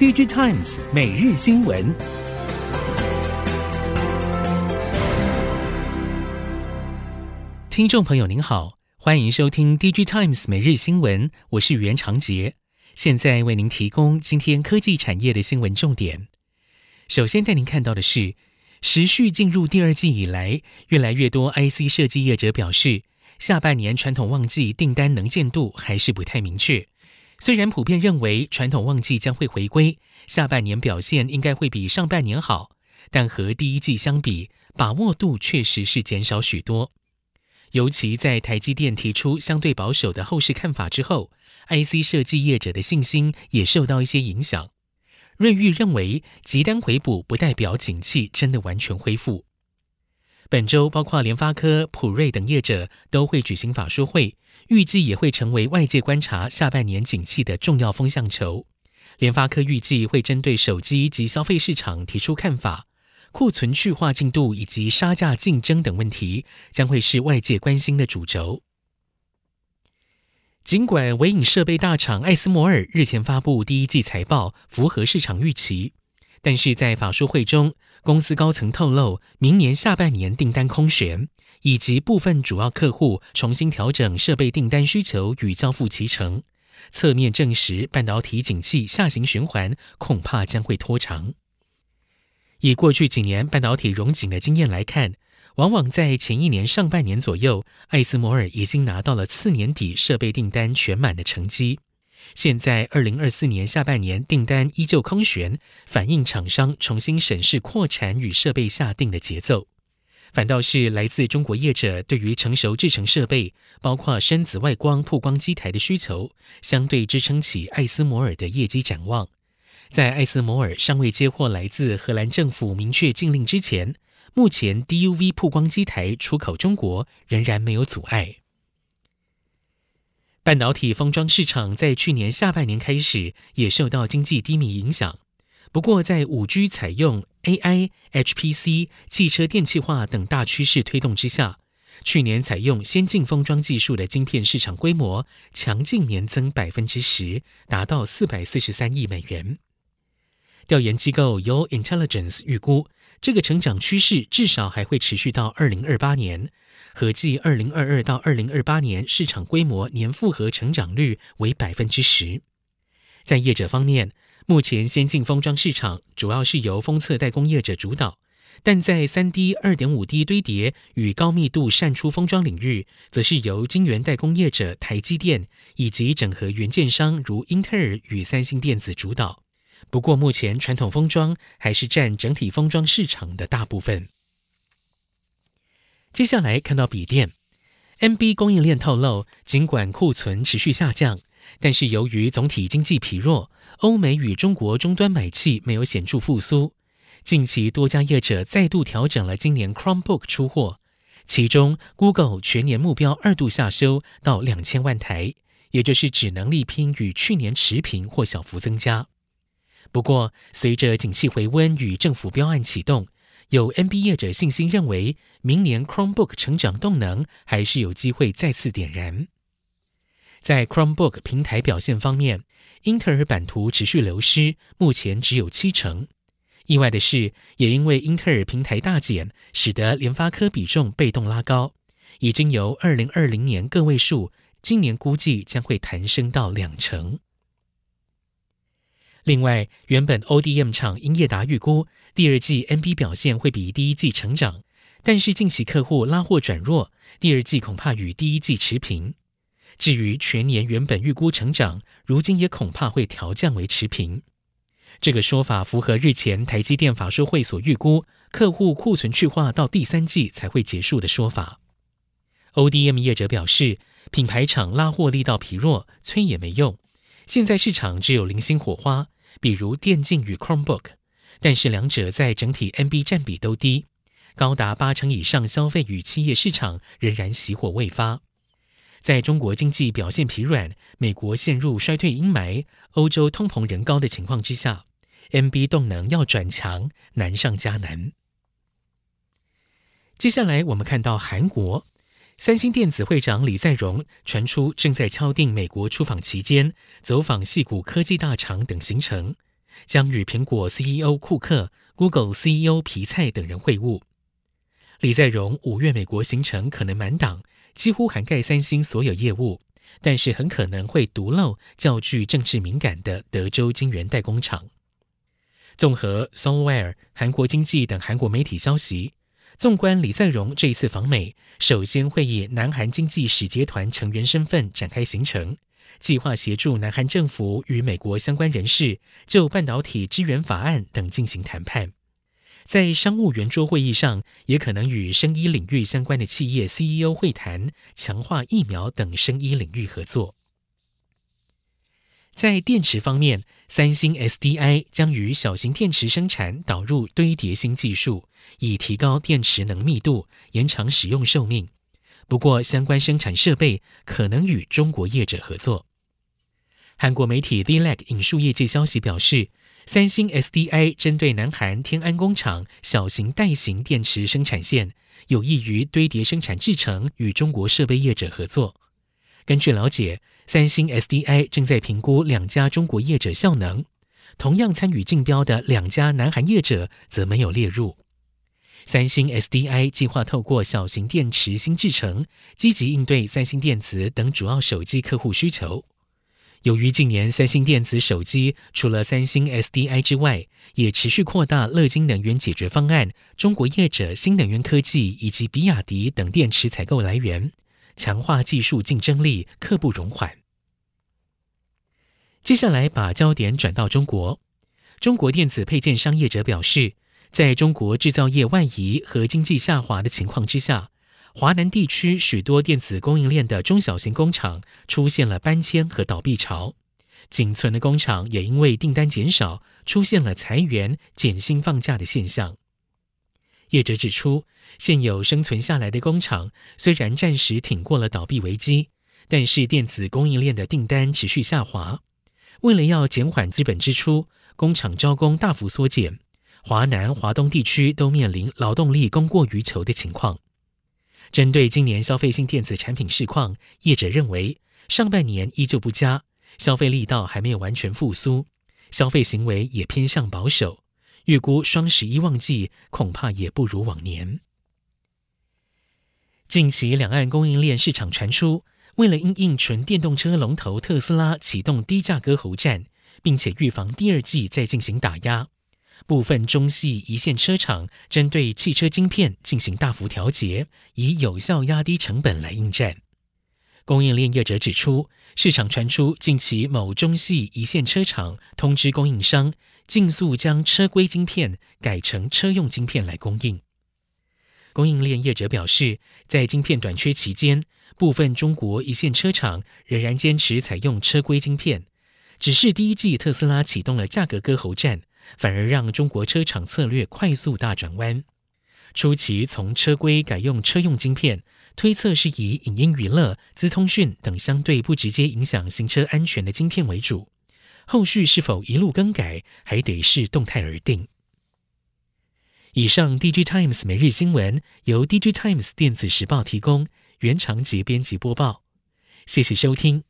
DigiTimes 每日新闻，听众朋友您好，欢迎收听 DigiTimes 每日新闻，我是袁长杰，现在为您提供今天科技产业的新闻重点。首先带您看到的是，时序进入第二季以来，越来越多 IC 设计业者表示，下半年传统旺季订单能见度还是不太明确。虽然普遍认为传统旺季将会回归，下半年表现应该会比上半年好，但和第一季相比，把握度确实是减少许多。尤其在台积电提出相对保守的后市看法之后，IC 设计业者的信心也受到一些影响。瑞昱认为，急单回补不代表景气真的完全恢复。本周，包括联发科、普瑞等业者都会举行法说会，预计也会成为外界观察下半年景气的重要风向球。联发科预计会针对手机及消费市场提出看法，库存去化进度以及杀价竞争等问题将会是外界关心的主轴。尽管微影设备大厂艾斯摩尔日前发布第一季财报，符合市场预期。但是在法说会中，公司高层透露，明年下半年订单空悬，以及部分主要客户重新调整设备订单需求与交付期程，侧面证实半导体景气下行循环恐怕将会拖长。以过去几年半导体荣景的经验来看，往往在前一年上半年左右，艾斯摩尔已经拿到了次年底设备订单全满的成绩。现在，二零二四年下半年订单依旧空悬，反映厂商重新审视扩产与设备下定的节奏。反倒是来自中国业者对于成熟制程设备，包括深紫外光曝光机台的需求，相对支撑起艾斯摩尔的业绩展望。在艾斯摩尔尚未接获来自荷兰政府明确禁令之前，目前 DUV 曝光机台出口中国仍然没有阻碍。半导体封装市场在去年下半年开始也受到经济低迷影响，不过在五 G 采用 AI、HPC、汽车电气化等大趋势推动之下，去年采用先进封装技术的晶片市场规模强劲年增百分之十，达到四百四十三亿美元。调研机构 Yo Intelligence 预估，这个成长趋势至少还会持续到二零二八年。合计二零二二到二零二八年市场规模年复合成长率为百分之十。在业者方面，目前先进封装市场主要是由封测代工业者主导，但在三 D、二点五 D 堆叠与高密度扇出封装领域，则是由晶圆代工业者台积电以及整合元件商如英特尔与三星电子主导。不过，目前传统封装还是占整体封装市场的大部分。接下来看到笔电，NB 供应链透露，尽管库存持续下降，但是由于总体经济疲弱，欧美与中国终端买气没有显著复苏。近期多家业者再度调整了今年 Chromebook 出货，其中 Google 全年目标二度下修到两千万台，也就是只能力拼与去年持平或小幅增加。不过，随着景气回温与政府标案启动，有 NB 业者信心认为，明年 Chromebook 成长动能还是有机会再次点燃。在 Chromebook 平台表现方面，英特尔版图持续流失，目前只有七成。意外的是，也因为英特尔平台大减，使得联发科比重被动拉高，已经由二零二零年个位数，今年估计将会弹升到两成。另外，原本 ODM 厂英业达预估第二季 NB 表现会比第一季成长，但是近期客户拉货转弱，第二季恐怕与第一季持平。至于全年原本预估成长，如今也恐怕会调降为持平。这个说法符合日前台积电法说会所预估客户库存去化到第三季才会结束的说法。ODM 业者表示，品牌厂拉货力道疲弱，催也没用。现在市场只有零星火花，比如电竞与 Chromebook，但是两者在整体 NB 占比都低，高达八成以上消费与企业市场仍然熄火未发。在中国经济表现疲软、美国陷入衰退阴霾、欧洲通膨仍高的情况之下，NB 动能要转强难上加难。接下来我们看到韩国。三星电子会长李在镕传出正在敲定美国出访期间走访系谷科技大厂等行程，将与苹果 CEO 库克、Google CEO 皮蔡等人会晤。李在镕五月美国行程可能满档，几乎涵盖三星所有业务，但是很可能会独漏较具政治敏感的德州晶圆代工厂。综合 Solware、韩国经济等韩国媒体消息，纵观李在镕这一次访美，首先会以南韩经济使节团成员身份展开行程，计划协助南韩政府与美国相关人士就半导体支援法案等进行谈判。在商务圆桌会议上，也可能与生医领域相关的企业 CEO 会谈，强化疫苗等生医领域合作。在电池方面，三星 SDI 将于小型电池生产导入堆叠新技术，以提高电池能密度，延长使用寿命。不过，相关生产设备可能与中国业者合作。韩国媒体 The Lag 引述业界消息表示，三星 SDI 针对南韩天安工厂小型带型电池生产线，有意于堆叠生产制程与中国设备业者合作。根据了解，三星 SDI 正在评估两家中国业者效能，同样参与竞标的两家南韩业者则没有列入。三星 SDI 计划透过小型电池新制程，积极应对三星电子等主要手机客户需求。由于近年三星电子手机除了三星 SDI 之外，也持续扩大乐金能源解决方案、中国业者新能源科技以及比亚迪等电池采购来源，强化技术竞争力，刻不容缓。接下来把焦点转到中国，中国电子配件商业者表示，在中国制造业外移和经济下滑的情况之下。华南地区许多电子供应链的中小型工厂出现了搬迁和倒闭潮，仅存的工厂也因为订单减少，出现了裁员、减薪放假的现象。业者指出，现有生存下来的工厂虽然暂时挺过了倒闭危机，但是电子供应链的订单持续下滑。为了要减缓资本支出，工厂招工大幅缩减，华南、华东地区都面临劳动力供过于求的情况。针对今年消费性电子产品市况，业者认为上半年依旧不佳，消费力道还没有完全复苏，消费行为也偏向保守，预估双十一旺季恐怕也不如往年。近期两岸供应链市场传出，为了因应纯电动车龙头特斯拉启动低价割喉战，并且预防第二季再进行打压。部分中系一线车厂针对汽车晶片进行大幅调节，以有效压低成本来应战。供应链业者指出，市场传出近期某中系一线车厂通知供应商，尽速将车规晶片改成车用晶片来供应。供应链业者表示，在晶片短缺期间，部分中国一线车厂仍然坚持采用车规晶片，只是第一季特斯拉启动了价格割喉战。反而让中国车厂策略快速大转弯，初期从车规改用车用晶片，推测是以影音娱乐、资通讯等相对不直接影响行车安全的晶片为主，后续是否一路更改，还得视动态而定。以上，DG Times 每日新闻由 DG Times 电子时报提供，原长节编辑播报，谢谢收听。